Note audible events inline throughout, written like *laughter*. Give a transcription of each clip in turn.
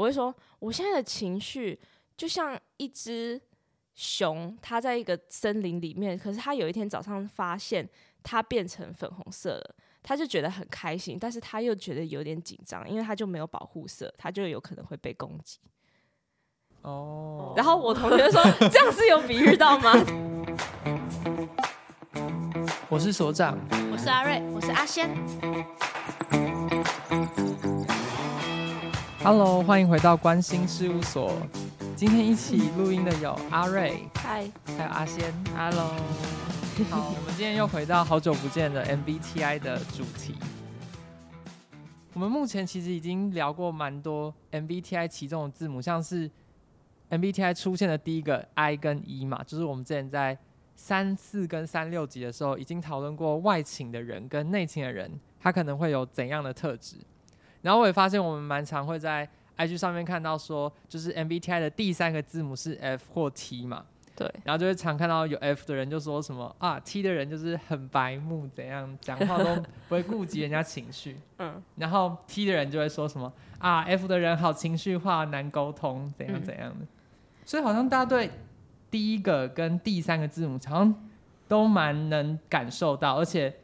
我会说，我现在的情绪就像一只熊，它在一个森林里面，可是它有一天早上发现它变成粉红色了，它就觉得很开心，但是它又觉得有点紧张，因为它就没有保护色，它就有可能会被攻击。哦。然后我同学说，这样是有比喻到吗？*laughs* 我是所长，我是阿瑞，我是阿仙。Hello，欢迎回到关心事务所。今天一起录音的有阿瑞，嗨，还有阿仙，Hello。好，我们今天又回到好久不见的 MBTI 的主题。我们目前其实已经聊过蛮多 MBTI 其中的字母，像是 MBTI 出现的第一个 I 跟 E 嘛，就是我们之前在三四跟三六集的时候已经讨论过外倾的人跟内倾的人，他可能会有怎样的特质。然后我也发现，我们蛮常会在 IG 上面看到说，就是 MBTI 的第三个字母是 F 或 T 嘛。对。然后就会常看到有 F 的人就说什么啊，T 的人就是很白目，怎样讲话都不会顾及人家情绪。嗯。然后 T 的人就会说什么啊，F 的人好情绪化，难沟通，怎样怎样的。嗯。所以好像大家对第一个跟第三个字母好像都蛮能感受到，而且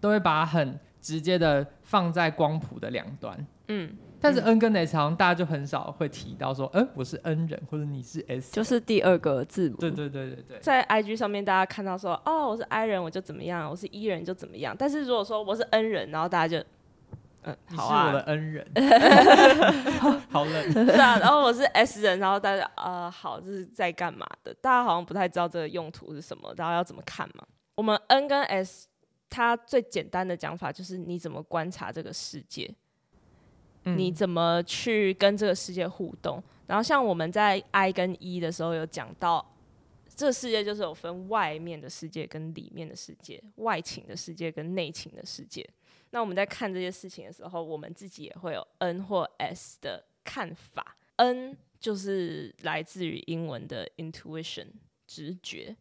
都会把它很直接的。放在光谱的两端，嗯，但是 N 跟 S 好像大家就很少会提到说，嗯、欸，我是 N 人，或者你是 S，就是第二个字母。对对对对对，在 IG 上面大家看到说，哦，我是 I 人，我就怎么样，我是 E 人就怎么样。但是如果说我是 N 人，然后大家就，嗯，好啊，你是我的恩人，*laughs* 好冷，是啊。然后我是 S 人，然后大家，呃，好，这是在干嘛的？大家好像不太知道这个用途是什么，然后要怎么看嘛？我们 N 跟 S。它最简单的讲法就是你怎么观察这个世界，嗯，你怎么去跟这个世界互动。然后像我们在 I 跟 E 的时候有讲到，这个世界就是有分外面的世界跟里面的世界，外情的世界跟内情的世界。那我们在看这些事情的时候，我们自己也会有 N 或 S 的看法。N 就是来自于英文的 intuition 直觉。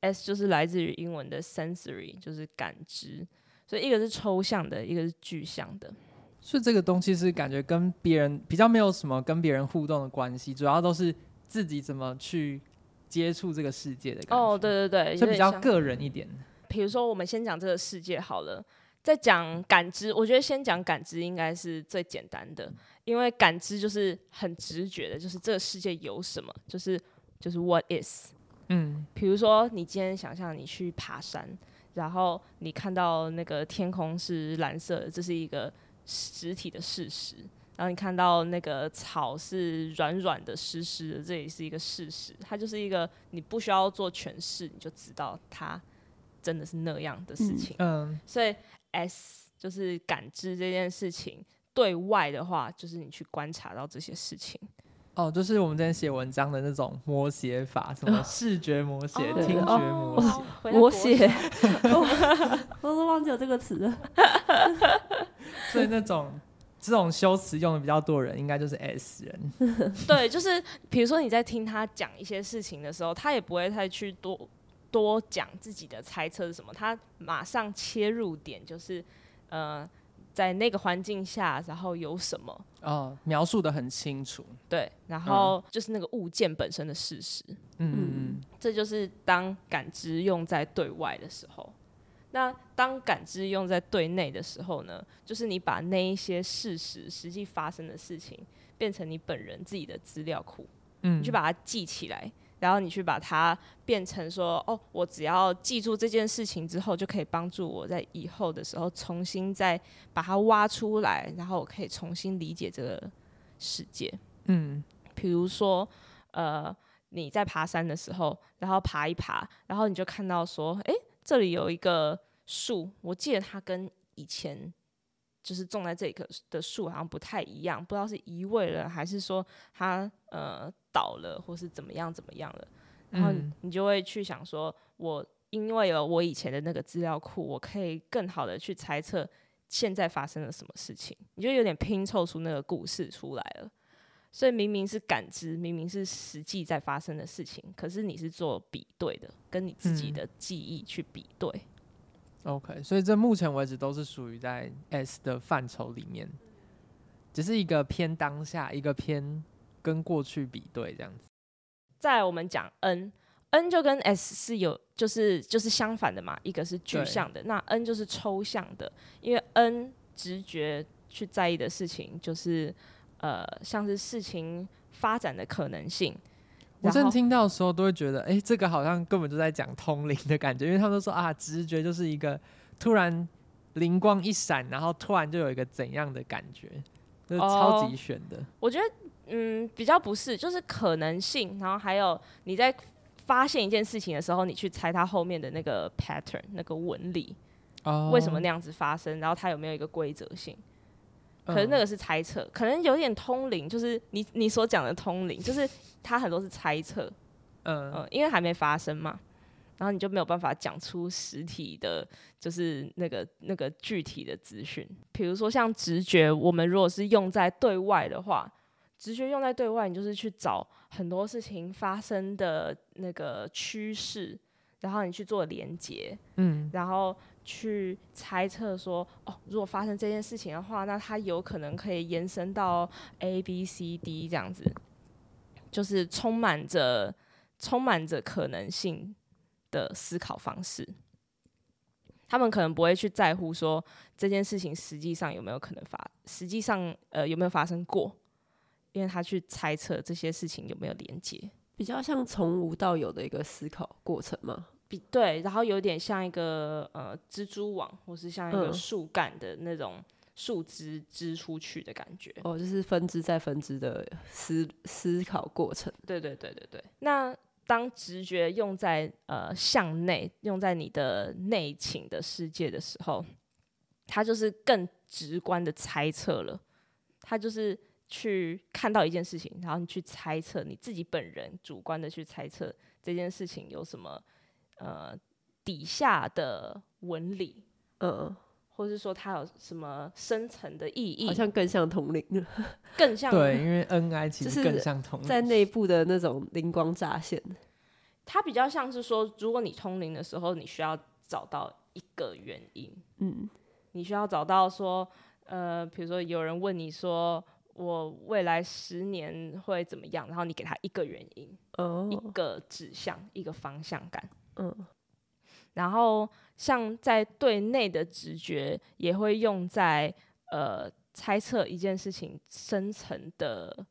S 就是来自于英文的 sensory，就是感知，所以一个是抽象的，一个是具象的。所以这个东西是感觉跟别人比较没有什么跟别人互动的关系，主要都是自己怎么去接触这个世界的感觉。哦，对对对，就比较个人一点。比如说，我们先讲这个世界好了，再讲感知。我觉得先讲感知应该是最简单的，因为感知就是很直觉的，就是这个世界有什么，就是就是 what is。嗯，比如说你今天想象你去爬山，然后你看到那个天空是蓝色的，这是一个实体的事实。然后你看到那个草是软软的、湿湿的，这也是一个事实。它就是一个你不需要做诠释，你就知道它真的是那样的事情。嗯，嗯，所以 S 就是感知这件事情，对外的话就是你去观察到这些事情。哦，就是我们之前写文章的那种摹写法，什么视觉摹写、哦、听觉摹写、*laughs* 摹写，我都忘记有这个词了。*laughs* 所以那种这种修辞用的比较多人，应该就是 S 人。*laughs* 对，就是比如说你在听他讲一些事情的时候，他也不会太去多多讲自己的猜测是什么，他马上切入点就是呃。在那个环境下，然后有什么？哦，描述的很清楚。对，然后就是那个物件本身的事实。嗯嗯，这就是当感知用在对外的时候。那当感知用在对内的时候呢？就是你把那一些事实、实际发生的事情，变成你本人自己的资料库。嗯，你去把它记起来。然后你去把它变成说，哦，我只要记住这件事情之后，就可以帮助我在以后的时候重新再把它挖出来，然后我可以重新理解这个世界。嗯，比如说，呃，你在爬山的时候，然后爬一爬，然后你就看到说，诶，这里有一个树，我记得它跟以前就是种在这棵的树好像不太一样，不知道是移位了还是说它呃。倒了，或是怎么样怎么样了，然后你就会去想说，我因为有我以前的那个资料库，我可以更好的去猜测现在发生了什么事情，你就有点拼凑出那个故事出来了。所以明明是感知，明明是实际在发生的事情，可是你是做比对的，跟你自己的记忆去比对。OK，所以这目前为止都是属于在 S 的范畴里面。只是一个偏当下，一个偏跟过去比对这样子。再来我们讲 N，N 就跟 S 是有就是就是相反的嘛，一个是具象的，那 N 就是抽象的，因为 N 直觉去在意的事情就是呃像是事情发展的可能性。我正听到的时候都会觉得，哎、欸，这个好像根本就在讲通灵的感觉，*laughs* 因为他们都说啊，直觉就是一个突然灵光一闪，然后突然就有一个怎样的感觉，就是超级玄的。我觉得，嗯，比较不是，就是可能性，然后还有你在发现一件事情的时候，你去猜它后面的那个 pattern，那个纹理，哦，为什么那样子发生，然后它有没有一个规则性。可是那个是猜测，嗯，可能有点通灵，就是你你所讲的通灵，就是它很多是猜测，*laughs* 嗯，嗯，因为还没发生嘛，然后你就没有办法讲出实体的，就是那个那个具体的资讯。比如说像直觉，我们如果是用在对外的话，直觉用在对外，你就是去找很多事情发生的那个趋势，然后你去做连接，嗯，然后。去猜测说，哦，如果发生这件事情的话，那它有可能可以延伸到 A、B、C、D 这样子，就是充满着充满着可能性的思考方式。他们可能不会去在乎说这件事情实际上有没有可能发，实际上呃有没有发生过，因为他去猜测这些事情有没有连接，比较像从无到有的一个思考过程嘛。比对，然后有点像一个呃蜘蛛网，或是像一个树干的那种树枝支出去的感觉。哦，就是分支再分支的思思考过程。对对对对对。那当直觉用在呃向内，用在你的内情的世界的时候，它就是更直观的猜测了。它就是去看到一件事情，然后你去猜测你自己本人主观的去猜测这件事情有什么。呃，底下的纹理，呃，或是说它有什么深层的意义，好像更像通灵，更像 *laughs* 对，因为 NI 其实更像通灵，在内部的那种灵光乍现。*laughs* 它比较像是说，如果你通灵的时候，你需要找到一个原因，嗯，你需要找到说，呃，比如说有人问你说，我未来十年会怎么样，然后你给他一个原因，哦，一个指向，一个方向感。嗯，然后像在对内的直觉，也会用在呃猜测一件事情深层的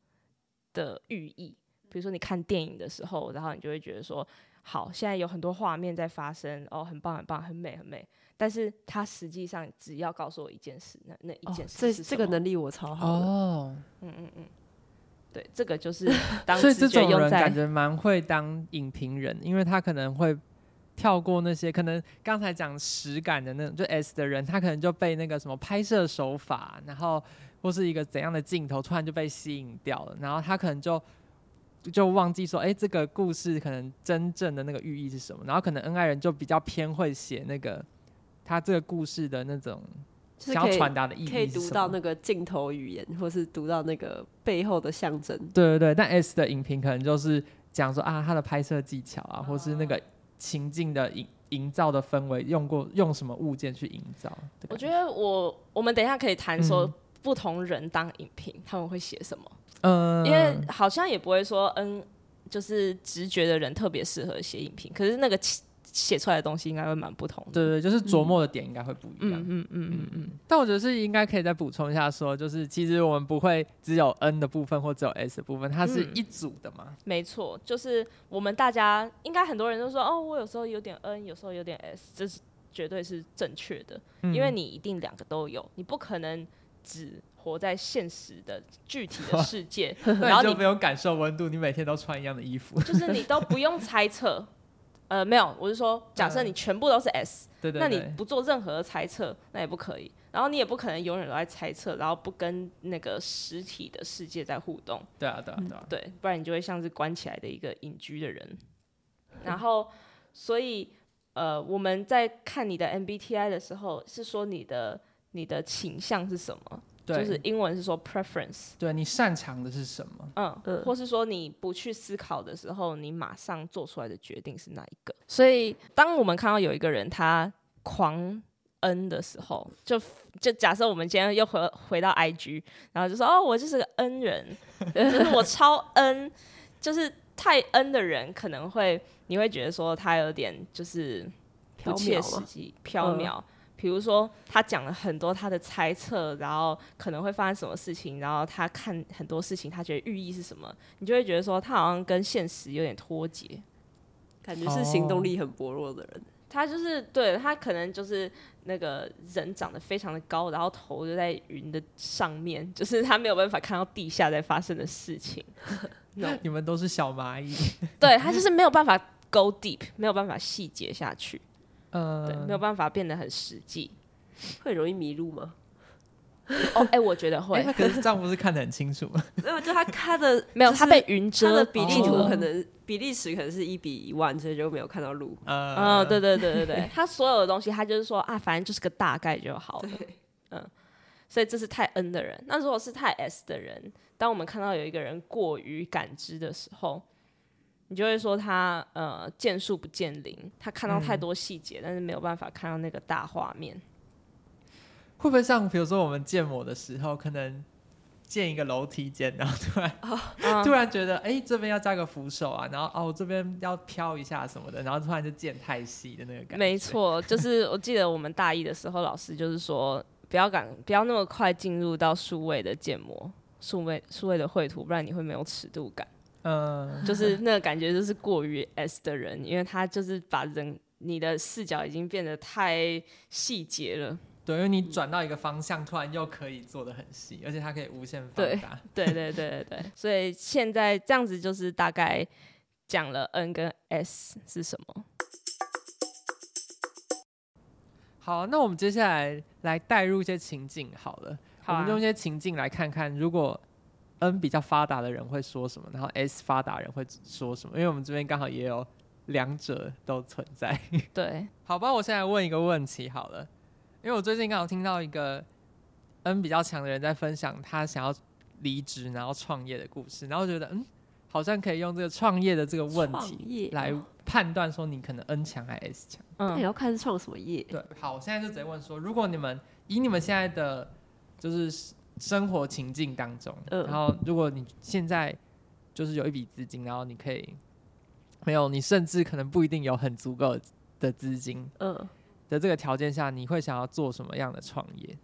的寓意。比如说你看电影的时候，然后你就会觉得说，好，现在有很多画面在发生，哦，很棒很棒，很美很美。但是他实际上只要告诉我一件事，那那一件事？这这个能力我超好哦。嗯嗯嗯，对，这个就是 *laughs* 当所以这种人感觉蛮会当影评人，因为他可能会。跳过那些可能刚才讲实感的那种，就 S 的人，他可能就被那个什么拍摄手法，然后或是一个怎样的镜头，突然就被吸引掉了，然后他可能就就忘记说，哎、欸，这个故事可能真正的那个寓意是什么？然后可能恩爱人就比较偏会写那个他这个故事的那种想要传达的意义，可以读到那个镜头语言，或是读到那个背后的象征。对对对，但 S 的影评可能就是讲说啊，他的拍摄技巧啊，或是那个。情境的营营造的氛围，用过用什么物件去营造？我觉得我我们等一下可以谈说不同人当影评、嗯、他们会写什么。嗯，因为好像也不会说嗯，就是直觉的人特别适合写影评，可是那个。写出来的东西应该会蛮不同的，对对，就是琢磨的点应该会不一样。嗯嗯嗯嗯嗯。但我觉得是应该可以再补充一下，说就是其实我们不会只有 N 的部分或只有 S 的部分，它是一组的嘛。嗯、没错，就是我们大家应该很多人都说，哦，我有时候有点 N，有时候有点 S，这是绝对是正确的，因为你一定两个都有，你不可能只活在现实的具体的世界，*laughs* 然后你就没有感受温度，你每天都穿一样的衣服，就是你都不用猜测。呃，没有，我是说，假设你全部都是 S，、嗯、那你不做任何的猜测，那也不可以。然后你也不可能永远都在猜测，然后不跟那个实体的世界在互动。对啊，对啊，对啊。对，不然你就会像是关起来的一个隐居的人。*laughs* 然后，所以，呃，我们在看你的 MBTI 的时候，是说你的你的倾向是什么？对，就是英文是说 preference，对，你擅长的是什么？嗯，嗯，或是说你不去思考的时候，你马上做出来的决定是哪一个？所以当我们看到有一个人他狂 N 的时候，就就假设我们今天又回回到 IG，然后就说哦，我就是个 N 人，*laughs* 就是我超 N，就是太 N 的人可能会你会觉得说他有点就是不切实际、缥缈。比如说他讲了很多他的猜测，然后可能会发生什么事情，然后他看很多事情，他觉得寓意是什么，你就会觉得说他好像跟现实有点脱节，感觉是行动力很薄弱的人。他就是对他可能就是那个人长得非常的高，然后头就在云的上面，就是他没有办法看到地下在发生的事情。*laughs* No. 你们都是小蚂蚁，对他就是没有办法 go deep，没有办法细节下去，呃，对，没有办法变得很实际，会容易迷路吗？哦，哎、欸，我觉得会。*laughs* 欸、可是丈夫是看得很清楚吗？没有，就他他的 *laughs* 没有，他被云遮。他的比例图可能、哦、比例尺可能是一比一万，所以就没有看到路。嗯、哦，对对对对对，*laughs* 他所有的东西，他就是说啊，反正就是个大概就好了。嗯，所以这是太 N 的人。那如果是太 S 的人，当我们看到有一个人过于感知的时候，你就会说他呃见树不见林，他看到太多细节、嗯，但是没有办法看到那个大画面。会不会像比如说我们建模的时候，可能建一个楼梯间，然后突然、*laughs* oh. 突然觉得哎、欸、这边要加个扶手啊，然后哦这边要飘一下什么的，然后突然就建太细的那个感觉。没错，就是我记得我们大一的时候，老师就是说不要赶不要那么快进入到数位的建模，数位数位的绘图，不然你会没有尺度感。嗯，就是那个感觉就是过于 S 的人，因为他就是把人你的视角已经变得太细节了。对，因为你转到一个方向，突然又可以做的很细，而且它可以无限放大。对对对对对对，所以现在这样子就是大概讲了 N 跟 S 是什么。好，那我们接下来来带入一些情境好了。好啊。我们用一些情境来看看，如果 N 比较发达的人会说什么，然后 S 发达人会说什么？因为我们这边刚好也有两者都存在。对，*laughs* 好吧，我现在问一个问题好了。因为我最近刚好听到一个 N 比较强的人在分享他想要离职然后创业的故事，然后觉得嗯，好像可以用这个创业的这个问题来判断说你可能 N 强还是 S 强。嗯，也要看是创什么业。对，好，我现在就直接问说，如果你们以你们现在的就是生活情境当中，然后如果你现在就是有一笔资金，然后你可以没有，你甚至可能不一定有很足够的资金，嗯。的这个条件下，你会想要做什么样的创业？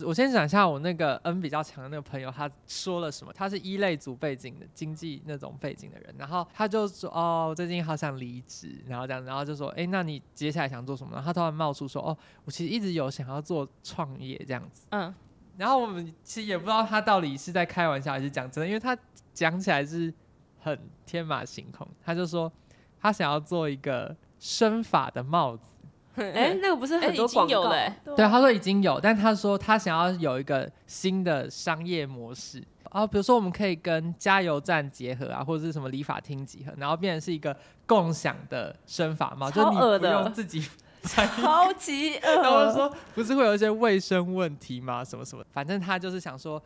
我先讲一下我那个 N 比较强的那个朋友，他说了什么？他是一类组背景的经济那种背景的人，然后他就说：“哦，最近好想离职。”然后这样，然后就说：“哎，那你接下来想做什么？”然后他突然冒出说：“哦，我其实一直有想要做创业这样子。”嗯，然后我们其实也不知道他到底是在开玩笑还是讲真的，因为他讲起来是很天马行空。他就说他想要做一个身法的帽子。*laughs* 哎、欸，那个不是很多广告？欸对，对，他说已经有，但他说他想要有一个新的商业模式啊，比如说我们可以跟加油站结合啊，或者是什么理发厅结合，然后变成是一个共享的生法帽，就你不用自己超级恶。然后说不是会有一些卫生问题吗？什么什么，反正他就是想说，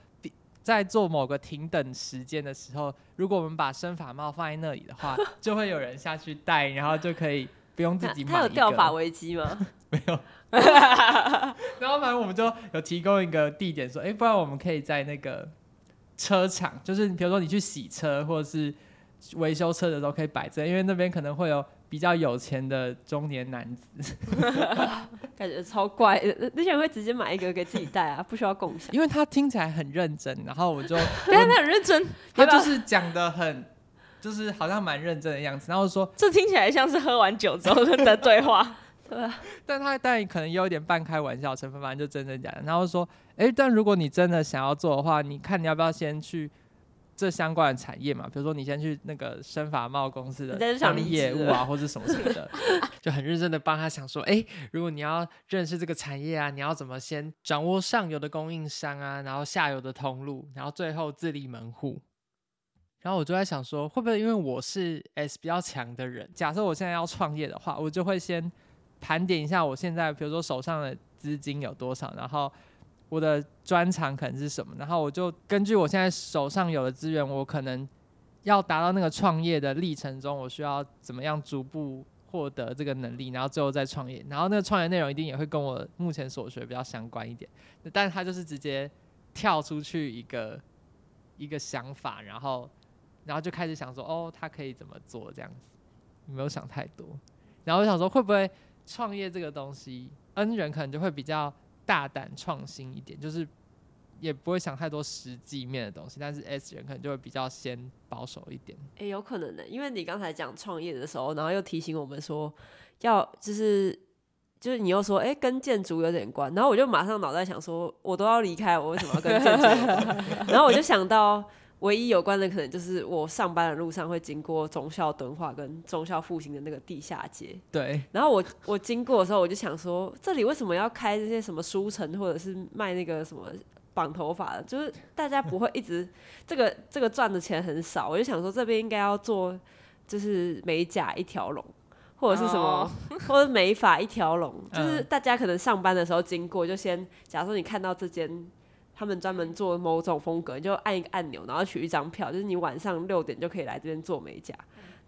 在做某个停等时间的时候，如果我们把生发帽放在那里的话，*laughs* 就会有人下去戴，然后就可以。不用自己买。他有掉发危机吗？*laughs* 没有。*laughs* 然后反正我们就有提供一个地点，说，哎、欸，不然我们可以在那个车场，就是比如说你去洗车或者是维修车的时候可以摆这，因为那边可能会有比较有钱的中年男子。*laughs* 感觉超怪的，那些人会直接买一个给自己戴啊，*laughs* 不需要共享。因为他听起来很认真，然后我就，*laughs* 对啊，他很认真，他就是讲的很。就是好像蛮认真的样子，然后说这听起来像是喝完酒之后的对话，对啊，但他但可能也有点半开玩笑成分，反正就真真假的。然后说，哎、欸，但如果你真的想要做的话，你看你要不要先去这相关的产业嘛？比如说你先去那个生法贸公司的当业务啊，或者什么什么的，*laughs* 就很认真的帮他想说，哎、欸，如果你要认识这个产业啊，你要怎么先掌握上游的供应商啊，然后下游的通路，然后最后自立门户。然后我就在想说，会不会因为我是 S 比较强的人，假设我现在要创业的话，我就会先盘点一下我现在，比如说手上的资金有多少，然后我的专长可能是什么，然后我就根据我现在手上有的资源，我可能要达到那个创业的历程中，我需要怎么样逐步获得这个能力，然后最后再创业，然后那个创业内容一定也会跟我目前所学比较相关一点。但是他就是直接跳出去一个一个想法，然后然后就开始想说，哦，他可以怎么做这样子，没有想太多。然后我想说，会不会创业这个东西，N 人可能就会比较大胆创新一点，就是。也不会想太多实际面的东西，但是 S 人可能就会比较先保守一点。诶、有可能的，因为你刚才讲创业的时候，然后又提醒我们说要就是就是你又说诶、跟建筑有点关，然后我就马上脑袋想说，我都要离开，我为什么要跟建筑？*laughs* 然后我就想到唯一有关的可能就是我上班的路上会经过中孝敦化跟中孝复兴的那个地下街。对。然后我我经过的时候，我就想说，这里为什么要开这些什么书城，或者是卖那个什么？绑头发的，就是大家不会一直这个这个赚的钱很少，我就想说这边应该要做，就是美甲一条龙，或者是什么，oh. *laughs* 或者美发一条龙，就是大家可能上班的时候经过，就先假如说你看到这间他们专门做某种风格，你就按一个按钮，然后取一张票，就是你晚上六点就可以来这边做美甲，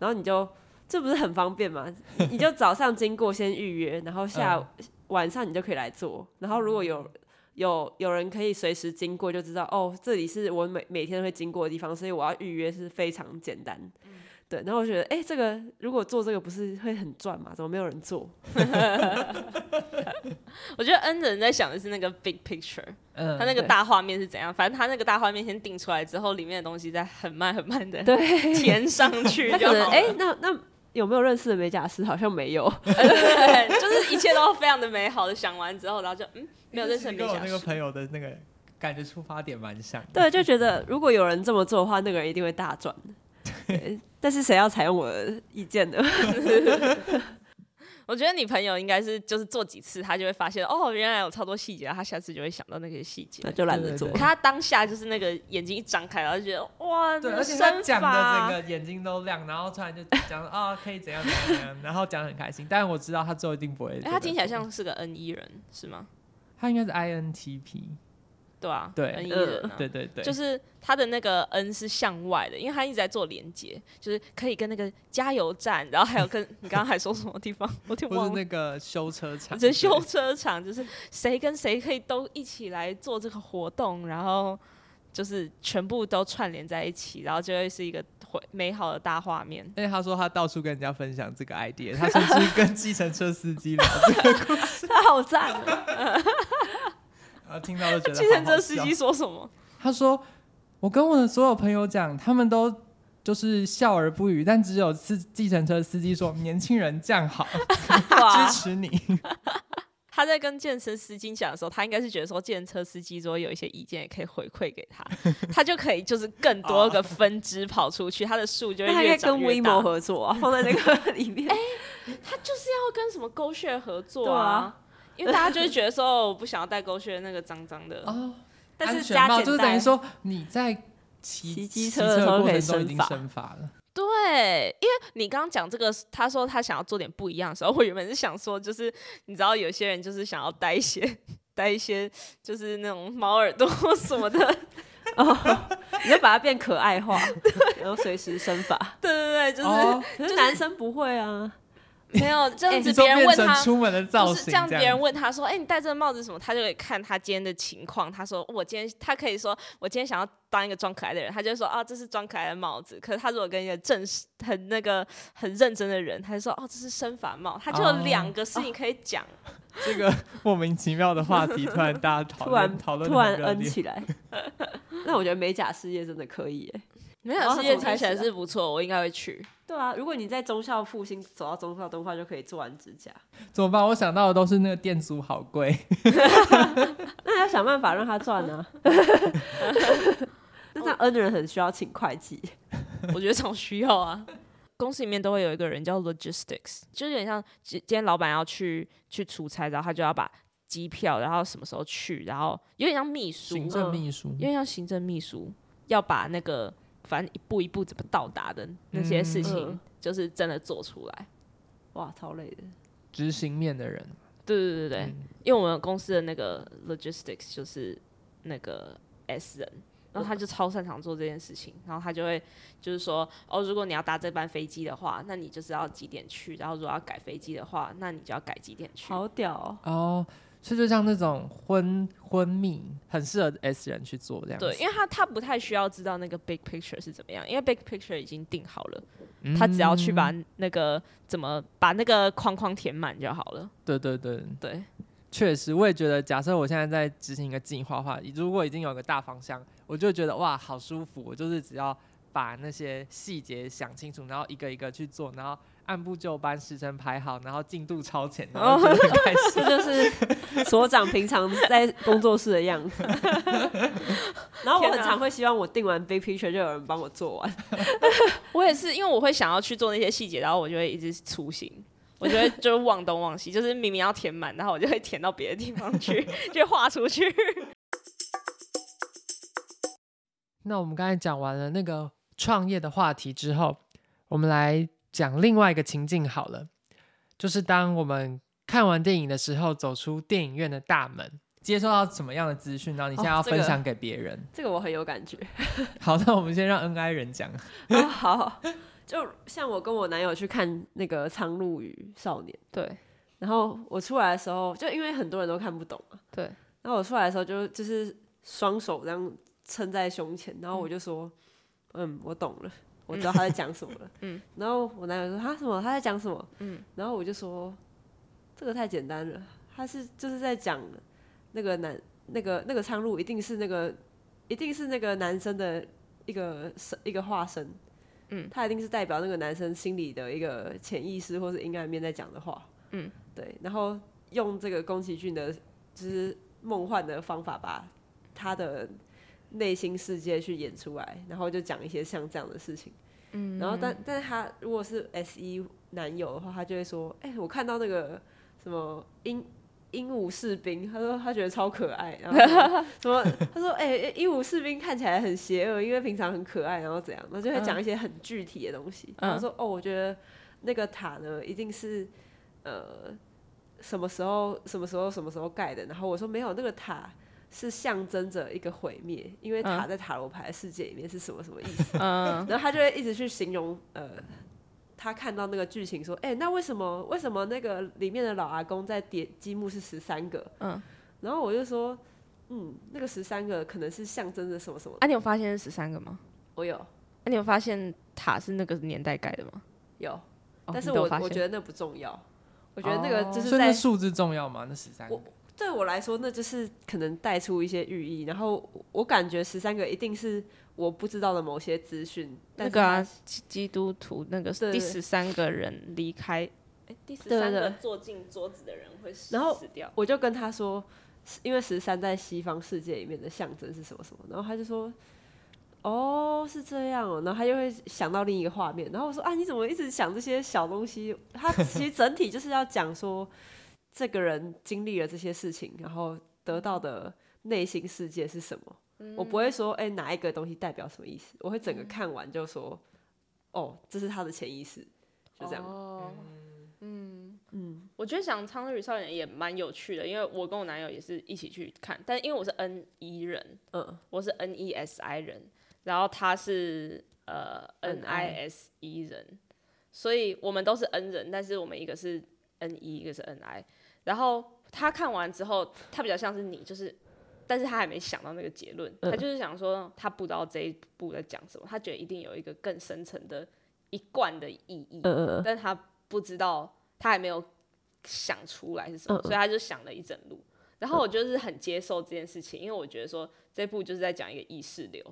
然后你就这不是很方便吗？*laughs* 你就早上经过先预约，然后下午晚上你就可以来做，然后如果有。有有人可以随时经过，就知道哦，这里是我每每天会经过的地方，所以我要预约是非常简单。嗯、对，然后我觉得，哎、欸，这个如果做这个不是会很赚吗？怎么没有人做？*laughs* 我觉得 N 人在想的是那个 big picture，嗯，他那个大画面是怎样？反正他那个大画面先定出来之后，里面的东西再很慢很慢的对 *laughs* 填上去就好。哎、欸，那那。有没有认识的美甲师？好像没有，对，对，对，就是一切都非常的美好的。想完之后，然后就嗯，没有认识的美甲师。跟我那个朋友的那个感觉出发点蛮像。对，就觉得如果有人这么做的话，那个人一定会大赚。对，但是谁要采用我的意见呢？*laughs* 我觉得你朋友应该是就是做几次，他就会发现哦，原来有超多细节，他下次就会想到那些细节，那就懒得做。他当下就是那个眼睛一张开，然后就觉得哇，对，而且他讲的整个眼睛都亮，然后突然就讲啊、*laughs* 哦，可以怎样怎样怎样，然后讲得很开心。但是我知道他最后一定不会。哎、欸，他听起来像是个 N E 人，是吗？他应该是 INTP。对啊，对，N 一人、啊，对对对，就是他的那个 N 是向外的，因为他一直在做连接，就是可以跟那个加油站，然后还有跟你刚刚还说什么地方，我听忘了。*laughs* 是那个修车厂，这修车厂就是谁跟谁可以都一起来做这个活动，然后就是全部都串联在一起，然后就会是一个美好的大画面。因为他说他到处跟人家分享这个 idea，他甚至跟计程车司机聊这个故事，*laughs* 他好赞。听到就觉得好好笑。计程车司机说什么？他说：“我跟我的所有朋友讲，他们都就是笑而不语，但只有司计程车司机说，年轻人这样好，*laughs* 支持你。*laughs* ”他在跟计程车司机讲的时候，他应该是觉得说，计程车司机如果有一些意见，也可以回馈给他，*laughs* 他就可以就是更多个分支跑出去，他的树就会越长越大。跟 WeMo 合作啊，放在那个里面。哎、欸，他就是要跟什么 GoShare 合作啊。因为大家就会觉得说，我不想要带狗血那个脏脏的哦。但是加减就是等于说你在骑机车的时候可以生发了。对，因为你刚刚讲这个，他说他想要做点不一样的时候，我原本是想说，就是你知道有些人就是想要带一些带一些，就是那种猫耳朵什么的，哦，你就把它变可爱化，然后随时生发。*laughs* 对对对，就是，哦、可是男生不会啊。*laughs* 没有 *laughs* 这样子，别人问他，出门的造型不是这样，别人问他说：“哎、欸，你戴这个帽子什么？”他就可以看他今天的情况。他说：“我今天，他可以说我今天想要当一个装可爱的人。”他就说：“啊，这是装可爱的帽子。”可是他如果跟一个正式、很那个、很认真的人，他就说：“哦，这是生发帽。”他就有两个事情可以讲、哦哦。这个莫名其妙的话题，突然大家讨论 *laughs* 讨论，突然嗯起来。那我觉得美甲事业真的可以耶。美甲事业听起来是不错，我应该会去。对啊，如果你在中校复兴走到中校东化就可以做完指甲，怎么办？我想到的都是那个店租好贵，*laughs* 那要想办法让他赚呢。*laughs* 那这样 N 的人很需要请会计，我觉得超需要啊。公司里面都会有一个人叫 Logistics，就有点像今今天老板要去去出差，然后他就要把机票，然后什么时候去，然后有点像秘书，行政秘书，有点像行政秘书，要把那个。反正一步一步怎么到达的那些事情，就是真的做出来，嗯、哇，超累的。执行面的人，对对对对，嗯、因为我们公司的那个 logistics 就是那个 S 人，然后他就超擅长做这件事情，然后他就会就是说，哦，如果你要搭这班飞机的话，那你就是要几点去，然后如果要改飞机的话，那你就要改几点去。好屌哦！哦，所以就像那种昏昏迷，很适合 S 人去做这样。对，因为他他不太需要知道那个 big picture 是怎么样，因为 big picture 已经定好了，嗯、他只要去把那个怎么把那个框框填满就好了。对对对对。确实，我也觉得，假设我现在在执行一个计划的话，如果已经有一个大方向，我就觉得哇，好舒服。我就是只要把那些细节想清楚，然后一个一个去做，然后按部就班，时辰排好，然后进度超前，然后就很开始。*laughs* 这就是所长平常在工作室的样子。*laughs* 然后我很常会希望我定完 big picture 就有人帮我做完。*laughs* 我也是，因为我会想要去做那些细节，然后我就会一直粗心。我觉得就忘东忘西，就是明明要填满，然后我就会填到别的地方去，就画出去。那我们刚才讲完了那个创业的话题之后，我们来讲另外一个情境好了，就是当我们看完电影的时候，走出电影院的大门，接收到什么样的资讯，然后你现在要分享给别人。哦，这个，这个我很有感觉。*laughs* 好，那我们先让 N I 人讲。*laughs* 哦，好。就像我跟我男友去看那个《苍鹭与少年》，对，然后我出来的时候，就因为很多人都看不懂嘛，对，然后我出来的时候就就是双手这样撑在胸前，然后我就说，嗯，嗯，我懂了，我知道他在讲什么了，嗯，然后我男友说他什么？他在讲什么？嗯，然后我就说，这个太简单了，他是就是在讲那个男那个那个苍鹭一定是那个一定是那个男生的一个一个化身。嗯，他一定是代表那个男生心里的一个潜意识或是阴暗面在讲的话。嗯，对，然后用这个宫崎骏的，就是梦幻的方法，把他的内心世界去演出来，然后就讲一些像这样的事情。嗯，然后但但是他如果是 S 一男友的话，他就会说：“哎、欸，我看到那个什么鹦。”鹦鹉士兵，他说他觉得超可爱，然后什么？他说哎，鹦、欸、鹉士兵看起来很邪恶，因为平常很可爱，然后怎样？然后就会讲一些很具体的东西。他、嗯、说哦，我觉得那个塔呢，一定是呃什么时候、什么时候、什么时候盖的。然后我说没有，那个塔是象征着一个毁灭，因为塔在塔罗牌的世界里面是什么什么意思？嗯、*laughs* 然后他就会一直去形容呃。他看到那个剧情说：“哎、欸，那为什么为什么那个里面的老阿公在叠积木是十三个？”嗯，然后我就说：“嗯，那个十三个可能是象征着什么什么。”啊，你有发现是十三个吗？我有。啊，你有发现塔是那个年代盖的吗？有，哦、但是我我觉得那不重要。我觉得那个就是在数字重要吗？那十三个。对我来说，那就是可能带出一些寓意。然后我感觉十三个一定是。我不知道的某些资讯，那个啊，基督徒那个是第十三个人离开，哎，第十三个坐进桌子的人会死掉。然后我就跟他说，因为十三在西方世界里面的象征是什么什么，然后他就说，哦，是这样哦，然后他就会想到另一个画面，然后我说啊，你怎么一直想这些小东西？他其实整体就是要讲说，这个人经历了这些事情，然后得到的内心世界是什么。我不会说，哎、欸，哪一个东西代表什么意思？我会整个看完就说，哦，这是他的潜意识，就这样。哦，嗯嗯，我觉得讲《苍鹭与少年》也蛮有趣的，因为我跟我男友也是一起去看，但因为我是 N 一人，嗯，我是 N E S I 人，然后他是呃 N I S E 人，所以我们都是 N 人，但是我们一个是 N 一，一个是 N I，然后他看完之后，他比较像是你，就是。但是他还没想到那个结论，他就是想说他不知道这一部在讲什么，他觉得一定有一个更深层的一贯的意义，但他不知道，他还没有想出来是什么，所以他就想了一整路。然后我就是很接受这件事情，因为我觉得说这部就是在讲一个意识流，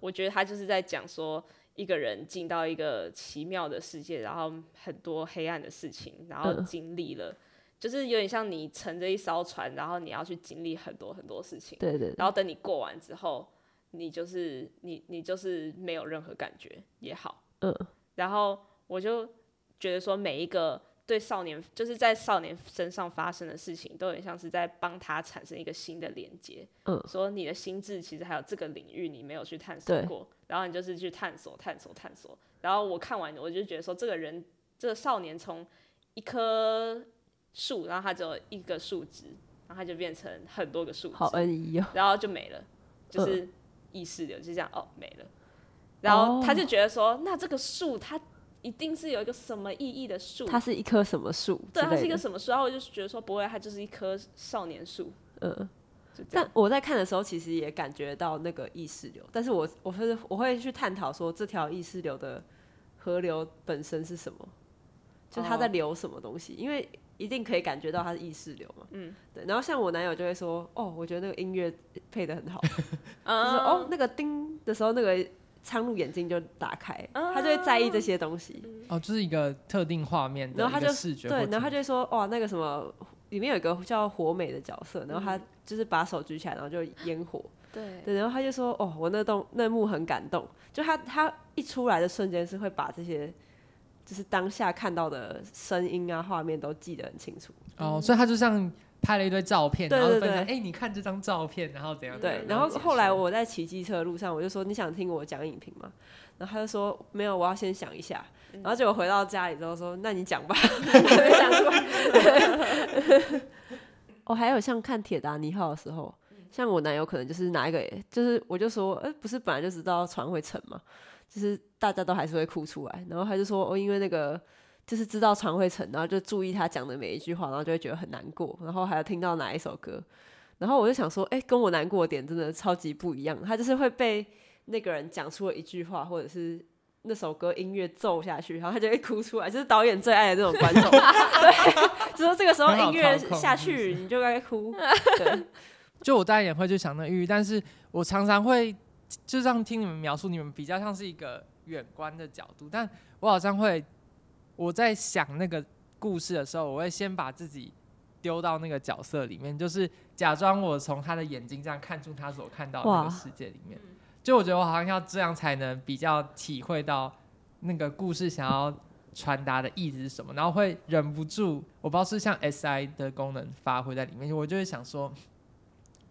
我觉得他就是在讲说一个人进到一个奇妙的世界，然后很多黑暗的事情，然后经历了。就是有点像你乘着一艘船，然后你要去经历很多很多事情。对，对对。然后等你过完之后，你就是你你就是没有任何感觉也好。嗯。然后我就觉得说，每一个对少年，就是在少年身上发生的事情，都很像是在帮他产生一个新的连接。嗯。说你的心智其实还有这个领域你没有去探索过，然后你就是去探索、探索、探索。然后我看完，我就觉得说，这个人，这个少年从一颗。树，然后它只有一个树枝，然后它就变成很多个树枝，好恩义哦，然后就没了，就是意识流，就这样哦没了。然后他就觉得说，那这个树它一定是有一个什么意义的树，它是一棵什么树？对，它是一个什么树？然后我就觉得说，不会，它就是一棵少年树。嗯。但我在看的时候，其实也感觉到那个意识流，但是我我会我会去探讨说，这条意识流的河流本身是什么，就它在流什么东西，因为一定可以感觉到它是意识流嘛。嗯，对。然后像我男友就会说，哦，我觉得那个音乐配的很好，*laughs* 就是哦，那个叮的时候，那个苍鹭眼睛就打开，他就会在意这些东西。哦，就是一个特定画面，然后他就对，然后他就会说，哇，那个什么。里面有一个叫火美的角色，然后他就是把手举起来，然后就烟火。对，对，然后他就说：“哦，我那动那幕很感动。”就他他一出来的瞬间，是会把这些就是当下看到的声音啊、画面都记得很清楚。哦，所以他就像拍了一堆照片，然后分享：“哎，你看这张照片，然后怎样？”对，然后后来我在骑机车的路上，我就说：“你想听我讲影评吗？”然后他就说：“没有，我要先想一下。”然后结果回到家里之后说：“那你讲吧。”没想出来。我还有像看《铁达尼号》的时候，像我男友可能就是拿一个，就是我就说：“哎，不是本来就知道船会沉吗？就是大家都还是会哭出来。”然后他就说：“哦，因为那个就是知道船会沉，然后就注意他讲的每一句话，然后就会觉得很难过。然后还要听到哪一首歌，然后我就想说：哎，跟我难过的点真的超级不一样。他就是会被那个人讲出了一句话，或者是。”那首歌音乐奏下去，然后他就会哭出来，就是导演最爱的那种观众。*laughs* 对，就说这个时候音乐下去，你就该哭。*laughs* 对，就我当然也会去想那个寓意，但是我常常会就这样听你们描述，你们比较像是一个远观的角度，但我好像会我在想那个故事的时候，我会先把自己丢到那个角色里面，就是假装我从他的眼睛这样看出他所看到的那个世界里面。就我觉得我好像要这样才能比较体会到那个故事想要传达的意思是什么，然后会忍不住，我不知道是像 S I 的功能发挥在里面，我就会想说，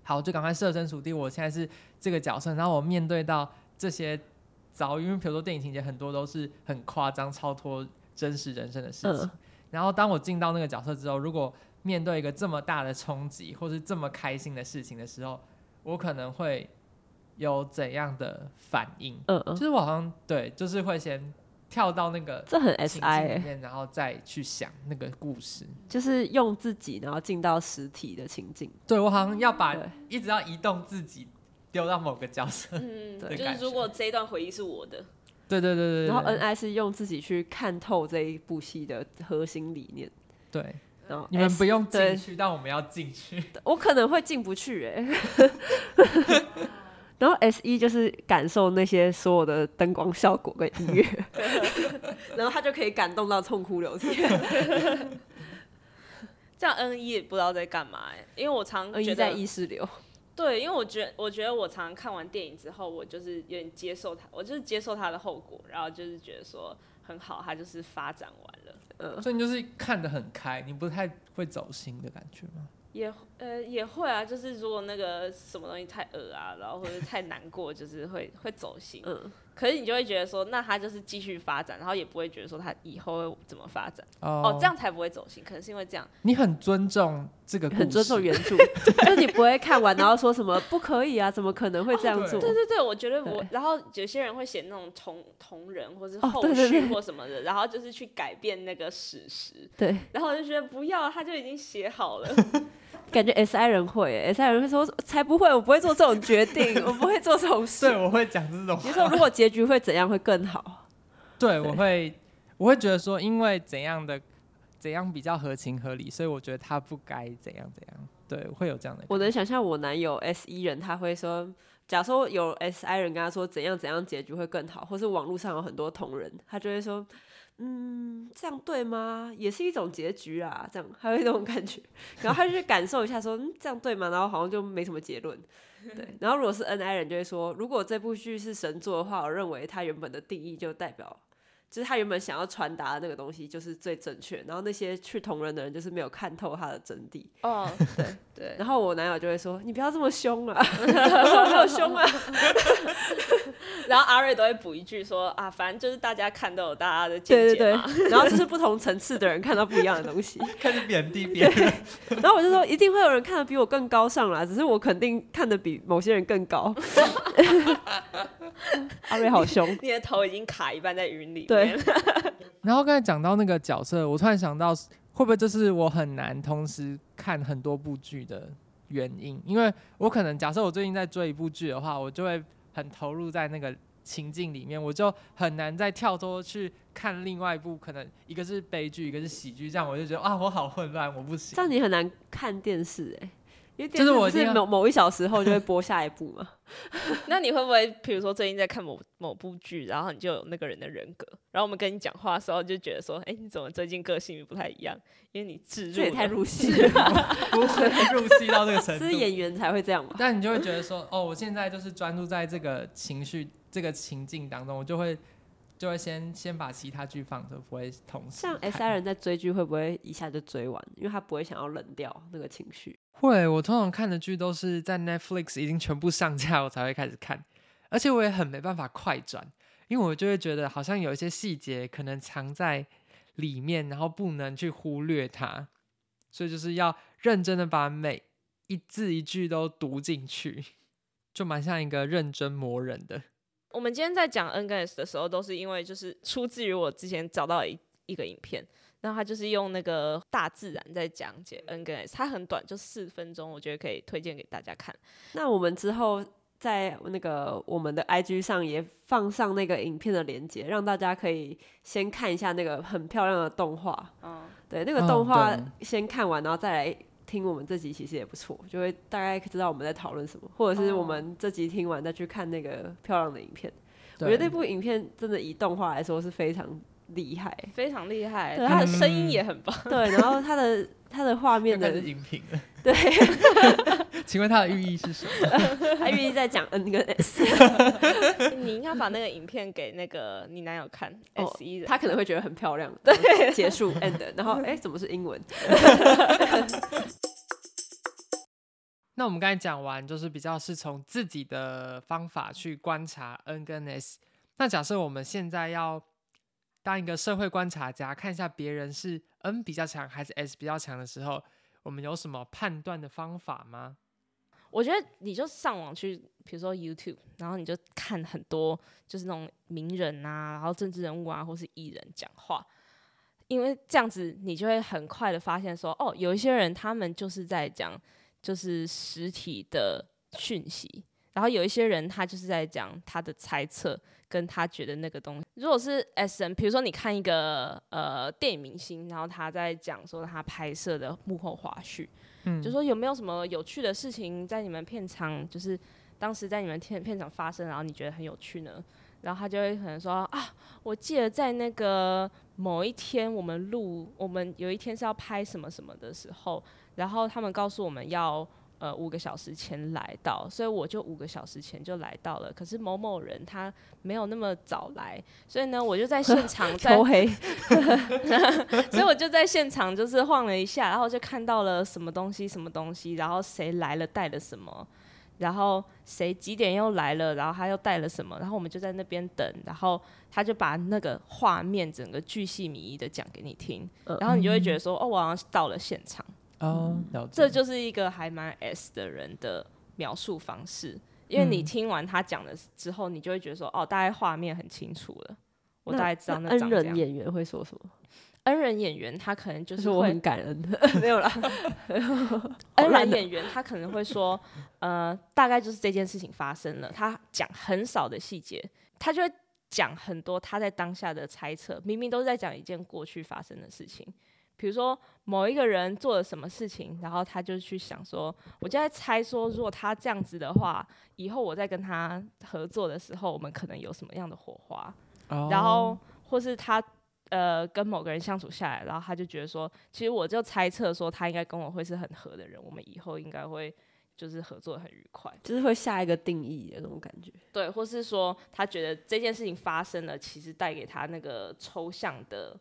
好，就赶快设身处地，我现在是这个角色，然后我面对到这些遭遇，因为比如说电影情节很多都是很夸张、超脱真实人生的事情，然后当我进到那个角色之后，如果面对一个这么大的冲击，或是这么开心的事情的时候，我可能会。有怎样的反应？嗯嗯，就是我好像对，就是会先跳到那个这很 S I 里面，然后再去想那个故事，就是用自己，然后进到实体的情境。对，我好像要把一直要移动自己丢到某个角色。嗯，*laughs* 对，就是如果这一段回忆是我的，对对对对，然后 N I 是用自己去看透这一部戏的核心理念。对，然后你们不用进去，但我们要进去。我可能会进不去哎、欸。*laughs* 然后 S 一就是感受那些所有的灯光效果跟音乐，*laughs* 然后他就可以感动到痛哭流涕。*laughs* 这样 N 一也不知道在干嘛哎、欸，因为我常觉得 E 在意识流。对，因为我觉得我觉得我常常看完电影之后，我就是有点接受他，我就是接受他的后果，然后就是觉得说很好，他就是发展完了。嗯，所以你就是看得很开，你不太会走心的感觉吗？也呃也会啊，就是如果那个什么东西太恶啊，然后或者太难过，就是会会走心。嗯。可是你就会觉得说，那他就是继续发展，然后也不会觉得说他以后会怎么发展。哦。哦，这样才不会走心。可能是因为这样。你很尊重这个，很尊重原著，*laughs* 就是你不会看完然后说什么不可以啊？怎么可能会这样做？哦、对对对，我觉得我。然后有些人会写那种同同人或是后续或什么的，哦、对对对，然后就是去改变那个史实。对。然后我就觉得不要，他就已经写好了。*laughs* 感觉 S I 人会，S I 人会说才不会，我不会做这种决定，*laughs* 我不会做这种事。对，我会讲这种。你说如果结局会怎样会更好？*laughs* 对，我会，我会觉得说，因为怎样的怎样比较合情合理，所以我觉得他不该怎样怎样。对，会有这样的。我能想象我男友 S E 人，他会说，假如说有 S I 人跟他说怎样怎样结局会更好，或是网络上有很多同人，他就会说。嗯，这样对吗？也是一种结局啊，这样还有一种感觉。然后他就去感受一下说，说嗯，这样对吗？然后好像就没什么结论。对。*laughs* 然后如果是 N I 人就会说，如果这部剧是神作的话，我认为它原本的定义就代表，就是他原本想要传达的那个东西就是最正确，然后那些去同人的人就是没有看透他的真谛。哦，对 *laughs* 对。然后我男友就会说：“你不要这么凶啊！*laughs* ”我说：“没有凶啊。*laughs* ”然后阿瑞都会补一句说：“啊，反正就是大家看都有大家的见解嘛。对对对”然后就是不同层次的人看到不一样的东西，开始贬低别人。然后我就说：“一定会有人看得比我更高尚啦，只是我肯定看得比某些人更高。” *laughs* 阿瑞好凶，你的头已经卡一半在云里。对。*laughs* 然后刚才讲到那个角色，我突然想到，会不会就是我很难同时看很多部剧的原因？因为我可能假设我最近在追一部剧的话，我就会很投入在那个情境里面，我就很难再跳脱去看另外一部，可能一个是悲剧，一个是喜剧，这样我就觉得啊，我好混乱，我不行。这样你很难看电视哎、欸。因为电视是某某一小时后就会播下一部嘛？*laughs* *laughs* 那你会不会，比如说最近在看某某部剧，然后你就有那个人的人格，然后我们跟你讲话的时候就觉得说，哎、欸，你怎么最近个性不太一样？因为你置入，这也太入戏了，*laughs* 不是入戏到这个程度，是演员才会这样嘛？但你就会觉得说，哦，我现在就是专注在这个情绪、这个情境当中，我就会。就会先先把其他剧放着，不会同时。像 S I 人在追剧，会不会一下就追完？因为他不会想要冷掉那个情绪。会，我通常看的剧都是在 Netflix 已经全部上架，我才会开始看。而且我也很没办法快转，因为我就会觉得好像有一些细节可能藏在里面，然后不能去忽略它，所以就是要认真的把每一字一句都读进去，就蛮像一个认真磨人的。我们今天在讲 N G S 的时候，都是因为就是出自于我之前找到一一个影片，然后他就是用那个大自然在讲解 N 跟 S，它很短，就四分钟，我觉得可以推荐给大家看。那我们之后在那个我们的 IG 上也放上那个影片的链接，让大家可以先看一下那个很漂亮的动画。嗯，对，那个动画先看完，然后再来。听我们这集其实也不错，就会大概知道我们在讨论什么，或者是我们这集听完再去看那个漂亮的影片。我觉得那部影片真的以动画来说是非常厉害，非常厉害。对他的声音也很棒。*laughs* 对，然后他的他的画面的音频。对。*laughs* 请问它的寓意是什么？*laughs* 他寓意在讲 N 跟 S。你应该把那个影片给那个你男友看。哦。他可能会觉得很漂亮。对。结束 end，然后哎，怎么是英文？那我们刚才讲完，就是比较是从自己的方法去观察 N 跟 S。那假设我们现在要当一个社会观察家，看一下别人是 N 比较强还是 S 比较强的时候，我们有什么判断的方法吗？我觉得你就上网去，比如说 YouTube，然后你就看很多就是那种名人啊，然后政治人物啊，或是艺人讲话，因为这样子你就会很快的发现说，哦，有一些人他们就是在讲。就是实体的讯息，然后有一些人他就是在讲他的猜测，跟他觉得那个东西。如果是 S N，比如说你看一个呃电影明星，然后他在讲说他拍摄的幕后花絮，嗯，就说有没有什么有趣的事情在你们片场，就是当时在你们片片场发生，然后你觉得很有趣呢？然后他就会可能说啊，我记得在那个某一天我们录，我们有一天是要拍什么什么的时候。然后他们告诉我们要呃五个小时前来到，所以我就五个小时前就来到了。可是某某人他没有那么早来，所以呢我就在现场 *laughs* 在偷黑，*laughs* 所以我就在现场就是晃了一下，然后就看到了什么东西什么东西，然后谁来了带了什么，然后谁几点又来了，然后他又带了什么，然后我们就在那边等，然后他就把那个画面整个巨细靡遗的讲给你听，然后你就会觉得说哦，我好像到了现场。这就是一个还蛮 S 的人的描述方式，因为你听完他讲的之后，你就会觉得说，哦，大概画面很清楚了，我大概知道那长这样。恩人演员会说什么？恩人演员他可能就是会我很感恩的，*laughs* 没有啦。*laughs* 恩人演员他可能会说，呃，大概就是这件事情发生了，他讲很少的细节，他就会讲很多他在当下的猜测，明明都是在讲一件过去发生的事情。比如说某一个人做了什么事情，然后他就去想说，我就在猜说，如果他这样子的话，以后我再跟他合作的时候，我们可能有什么样的火花。Oh. 然后或是他呃跟某个人相处下来，然后他就觉得说，其实我就猜测说，他应该跟我会是很合的人，我们以后应该会就是合作得很愉快，就是会下一个定义的那种感觉。对，或是说他觉得这件事情发生了，其实带给他那个抽象的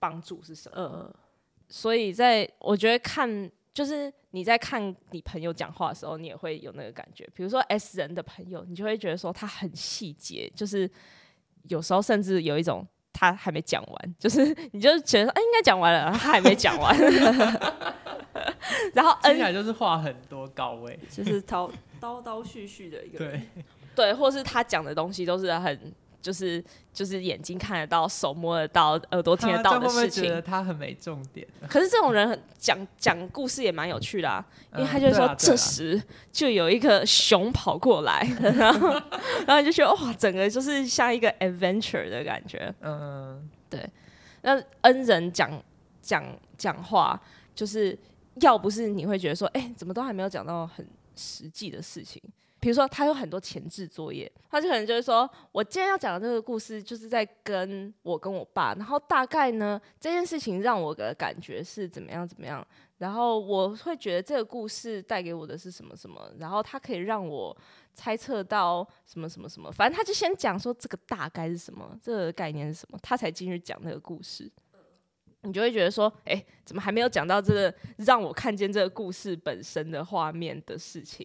帮助是什么？嗯，所以在我觉得看，就是你在看你朋友讲话的时候，你也会有那个感觉。比如说 S 人的朋友，你就会觉得说他很细节，就是有时候甚至有一种他还没讲完，就是 *laughs* 你就觉得哎、欸、应该讲完了，他还没讲完。*laughs* 然后 N 起来就是话很多高位，就是 *laughs* 叨叨叨絮絮的一个对对，或是他讲的东西都是很就是就是眼睛看得到、手摸得到、耳朵听得到的事情。觉得他很没重点。可是这种人讲讲故事也蛮有趣的啊，因为他就说这时就有一个熊跑过来，*laughs* 然后然后就觉得哇，整个就是像一个 adventure 的感觉。嗯，对。那恩人讲讲讲话就是。要不是你会觉得说，哎、欸，怎么都还没有讲到很实际的事情？比如说，他有很多前置作业，他就可能就是说，我今天要讲的这个故事，就是在跟我跟我爸，然后大概呢，这件事情让我的感觉是怎么样怎么样，然后我会觉得这个故事带给我的是什么什么，然后他可以让我猜测到什么什么什么，反正他就先讲说这个大概是什么，这个概念是什么，他才进去讲那个故事。你就会觉得说，哎、怎么还没有讲到这个让我看见这个故事本身的画面的事情？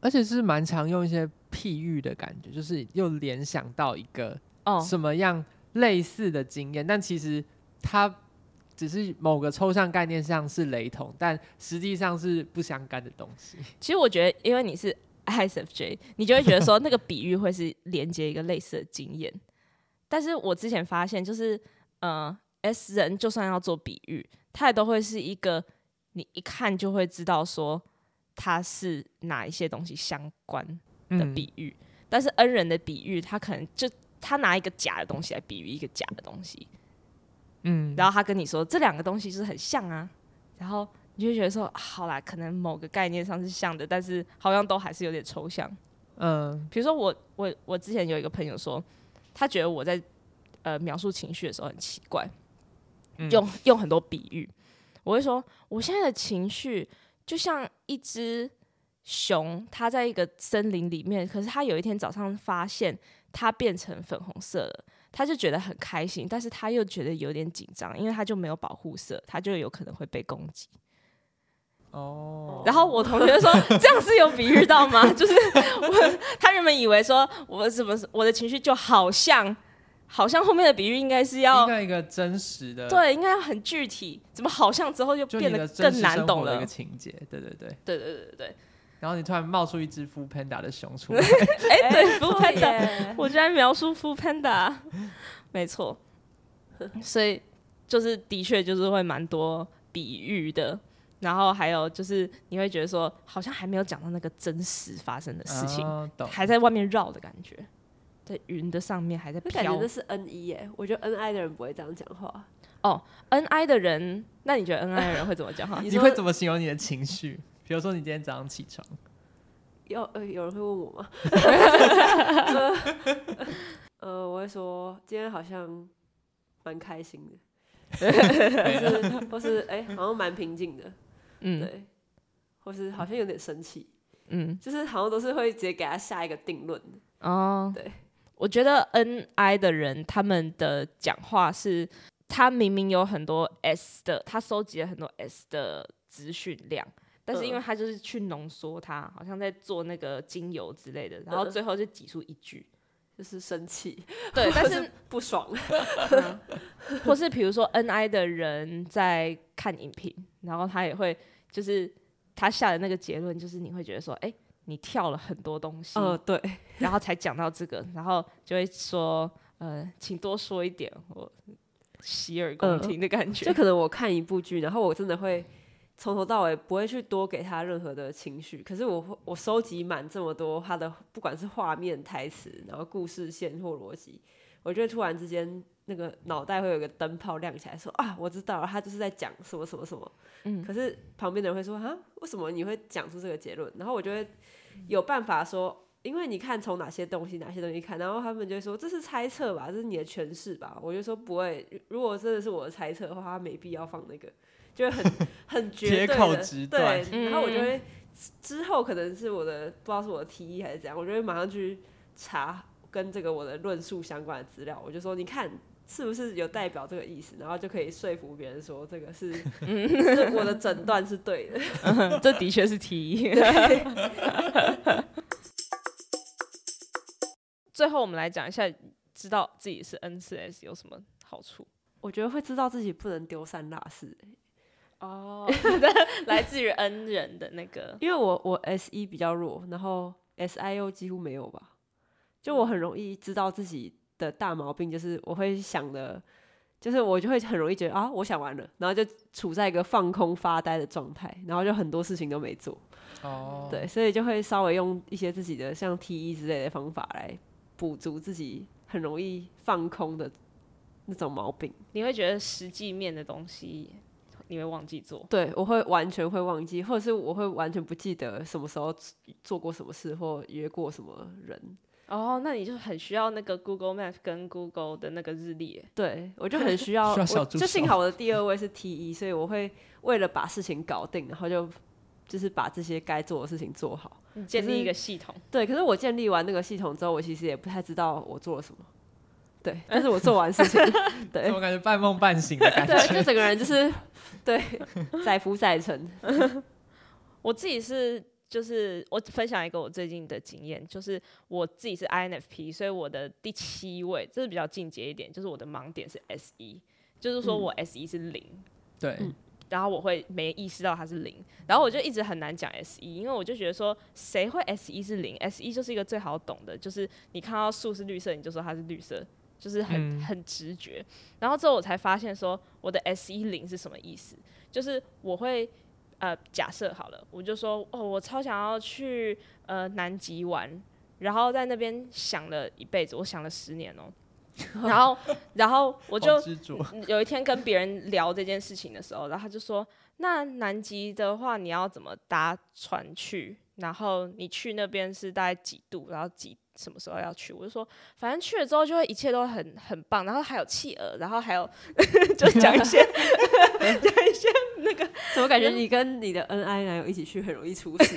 而且是蛮常用一些譬喻的感觉，就是又联想到一个哦什么样类似的经验，哦、但其实它只是某个抽象概念上是雷同，但实际上是不相干的东西。*laughs* 其实我觉得，因为你是 ISFJ，你就会觉得说那个比喻会是连接一个类似的经验。但是我之前发现，就是嗯。呃 S 人就算要做比喻，他也都会是一个你一看就会知道说他是哪一些东西相关的比喻。嗯、但是恩人的比喻，他可能就他拿一个假的东西来比喻一个假的东西，嗯，然后他跟你说这两个东西是很像啊，然后你就觉得说好啦，可能某个概念上是像的，但是好像都还是有点抽象。嗯，比如说我我我之前有一个朋友说，他觉得我在呃描述情绪的时候很奇怪。用用很多比喻，我会说，我现在的情绪就像一只熊，它在一个森林里面，可是它有一天早上发现它变成粉红色了，它就觉得很开心，但是它又觉得有点紧张，因为它就没有保护色，它就有可能会被攻击。哦，然后我同学说，这样是有比喻到吗？*laughs* 就是我他原本以为说我什么我的情绪就好像。好像后面的比喻应该是要应该一个真实的，对，应该要很具体。怎么好像之后就变得更难懂了？一个情节，对对对，对对对对对。然后你突然冒出一只 Food Panda 的熊出来，*laughs* 哎，对，*laughs* Food Panda，我居然描述 Food Panda，没错。所以就是的确就是会蛮多比喻的，然后还有就是你会觉得说，好像还没有讲到那个真实发生的事情，哦、还在外面绕的感觉。在云的上面还在飘，感觉那是 N 一耶。我觉得 N I 的人不会这样讲话。哦，N I 的人，那你觉得 N I 的人会怎么讲话？*laughs* 你会怎么形容你的情绪？比如说你今天早上起床，有呃有人会问我吗？*laughs* 呃，我会说今天好像蛮开心的，*laughs* 或是或是哎、欸，好像蛮平静的，嗯，对，或是好像有点生气，嗯，就是好像都是会直接给他下一个定论哦，对。我觉得 N I 的人，他们的讲话是，他明明有很多 S 的，他收集了很多 S 的资讯量，但是因为他就是去浓缩它，好像在做那个精油之类的，然后最后就挤出一句，就是生气，对，*laughs* 但是不爽，嗯、*laughs* 或是比如说 N I 的人在看影评，然后他也会，就是他下的那个结论，就是你会觉得说，哎、欸。你跳了很多东西，呃，对，然后才讲到这个，然后就会说，呃，请多说一点，我洗耳恭听的感觉。就可能我看一部剧，然后我真的会从头到尾不会去多给他任何的情绪，可是我我收集满这么多他的，不管是画面、台词，然后故事线或逻辑，我觉得突然之间。那个脑袋会有个灯泡亮起来，说啊，我知道了，他就是在讲什么什么什么。嗯，可是旁边的人会说啊，为什么你会讲出这个结论？然后我就会有办法说，因为你看从哪些东西哪些东西看，然后他们就会说这是猜测吧，这是你的诠释吧。我就说不会，如果真的是我的猜测的话，他没必要放那个，就会很很绝对的，*laughs* 对。然后我就会之后可能是我的不知道是我的提议还是怎样，我就会马上去查跟这个我的论述相关的资料，我就说你看是不是有代表这个意思，然后就可以说服别人说这个是，*laughs* 我的诊断是对的，嗯、*laughs* 这的确是 T。最后我们来讲一下，知道自己是 N 四 S 有什么好处？我觉得会知道自己不能丢三落四。哦，*laughs* 来自于 N 人的那个，因为我我 S 一比较弱，然后 S I O 几乎没有吧，就我很容易知道自己的大毛病，就是我会想的，就是我就会很容易觉得啊，我想完了，然后就处在一个放空发呆的状态，然后就很多事情都没做。哦，对，所以就会稍微用一些自己的像 T E 之类的方法来补足自己很容易放空的那种毛病。你会觉得实际面的东西？你会忘记做？对，我会完全会忘记，或者是我会完全不记得什么时候做过什么事或约过什么人。哦，那你就很需要那个 Google Map 跟 Google 的那个日历。对，我就很需要。*laughs* 需要就幸好我的第二位是 T 一，*laughs* 所以我会为了把事情搞定，然后就就是把这些该做的事情做好，建立一个系统。对，可是我建立完那个系统之后，我其实也不太知道我做了什么。对，*laughs* 但是我做完事情，对，我感觉半梦半醒的感觉，对，就整个人就是，对，载浮载沉。我自己是，就是我分享一个我最近的经验，就是我自己是 INFP，所以我的第七位，这是比较进阶一点，就是我的盲点是 S 一，就是说我 S 一是零，对、嗯，然后我会没意识到它是零，然后我就一直很难讲 S 一，因为我就觉得说，谁会 S 一是零？S 一就是一个最好懂的，就是你看到树是绿色，你就说它是绿色。就是很很直觉，然后之后我才发现说我的 S 一零是什么意思，就是我会呃假设好了，我就说哦，我超想要去呃南极玩，然后在那边想了一辈子，我想了十年哦，*laughs* 然后然后我就有一天跟别人聊这件事情的时候，然后他就说，那南极的话你要怎么搭船去？然后你去那边是大概几度？然后几？什么时候要去？我就说，反正去了之后就会一切都很很棒，然后还有企鹅，然后还有 *laughs* 就讲一些 *laughs* 讲一些那个，怎么感觉你跟你的恩爱男友一起去很容易出事，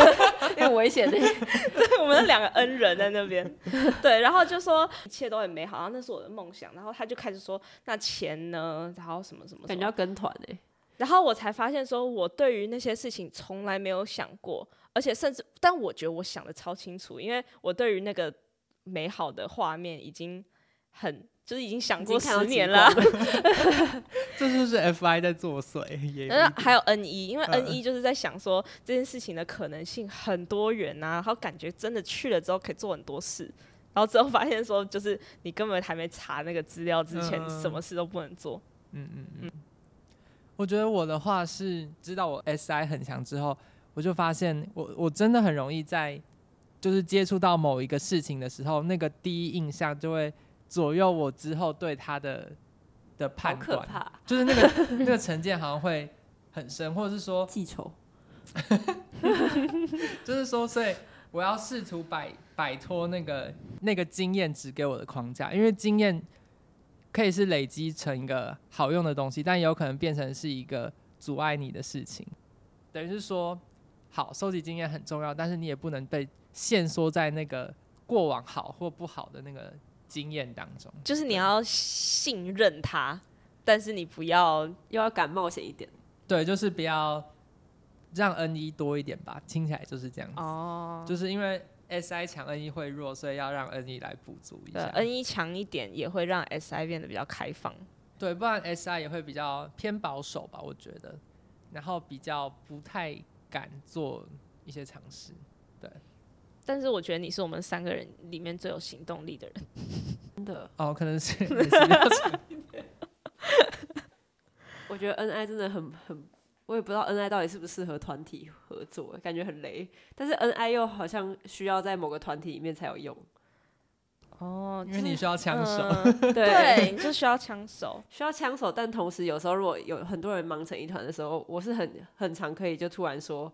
*laughs* 因为危险的。对，我们两个恩人在那边，对，然后就说一切都很美好，然后那是我的梦想，然后他就开始说，那钱呢？然后什么什么，什么，感觉要跟团哎，然后我才发现说，我对于那些事情从来没有想过。而且甚至，但我觉得我想的超清楚，因为我对于那个美好的画面已经很，就是已经想过十年了。*laughs* 这就是 FI 在作祟。嗯，还有 NE，因为 NE 就是在想说这件事情的可能性很多元啊，然后感觉真的去了之后可以做很多事，然后之后发现说就是你根本还没查那个资料之前，什么事都不能做。嗯嗯嗯。我觉得我的话是知道我 SI 很强之后。我就发现我，我我真的很容易在，就是接触到某一个事情的时候，那个第一印象就会左右我之后对他的的判断，就是那个那个成见好像会很深，或者是说记仇，*laughs* 就是说，所以我要试图摆摆脱那个那个经验值给我的框架，因为经验可以是累积成一个好用的东西，但也有可能变成是一个阻碍你的事情，等于是说。好，收集经验很重要，但是你也不能被限缩在那个过往好或不好的那个经验当中。就是你要信任他，但是你不要又要敢冒险一点。对，就是不要让 N 一多一点吧，听起来就是这样子。哦，就是因为 S I 强，N 一会弱，所以要让 N 一来补足一下。对，N 一强一点也会让 S I 变得比较开放。对，不然 S I 也会比较偏保守吧，我觉得，然后比较不太。敢做一些尝试，对。但是我觉得你是我们三个人里面最有行动力的人，真的。哦，可能是。*laughs* *laughs* *laughs* 我觉得 N I 真的很很，我也不知道 N I 到底适不适合团体合作，感觉很雷。但是 N I 又好像需要在某个团体里面才有用。哦，因为你需要枪手，嗯、*laughs* 对，就需要枪手，*laughs* 需要枪手。但同时，有时候如果有很多人忙成一团的时候，我是很很常可以就突然说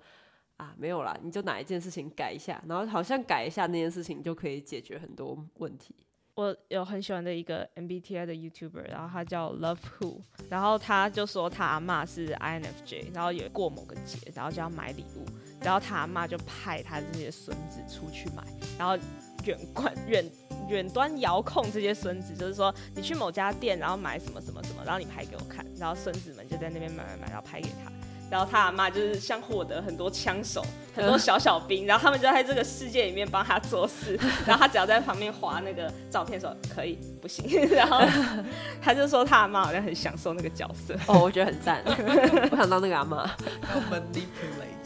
啊，没有啦，你就哪一件事情改一下，然后好像改一下那件事情就可以解决很多问题。我有很喜欢的一个 MBTI 的 YouTuber，然后他叫 Love Who，然后他就说他阿嬷是 INFJ，然后也过某个节，然后就要买礼物。然后他阿嬷就派他这些孙子出去买，然后远观远远端遥控这些孙子，就是说你去某家店，然后买什么什么什么，然后你拍给我看，然后孙子们就在那边买买买，然后拍给他。然后他阿妈就是像获得很多枪手，很多小小兵，然后他们就在这个世界里面帮他做事，*laughs* 然后他只要在旁边滑那个照片说可以不行，*laughs* 然后他就说他阿妈好像很享受那个角色。哦，我觉得很赞，*laughs* 我想当那个阿妈。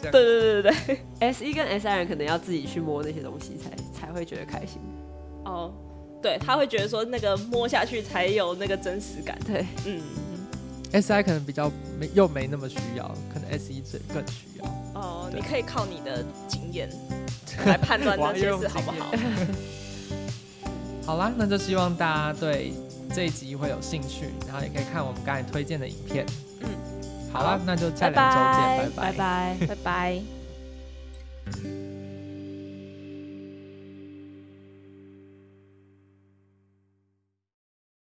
对对对对对，S 一跟 S 二人可能要自己去摸那些东西才才会觉得开心。哦，对，他会觉得说那个摸下去才有那个真实感。对，嗯。S I 可能比较没又没那么需要，可能 S E 更需要。哦，你可以靠你的经验来判断这件事好不好？*laughs* 好啦，那就希望大家对这一集会有兴趣，然后也可以看我们刚才推荐的影片。嗯，好啦，那就下两周见，拜拜，拜拜，拜拜。*laughs*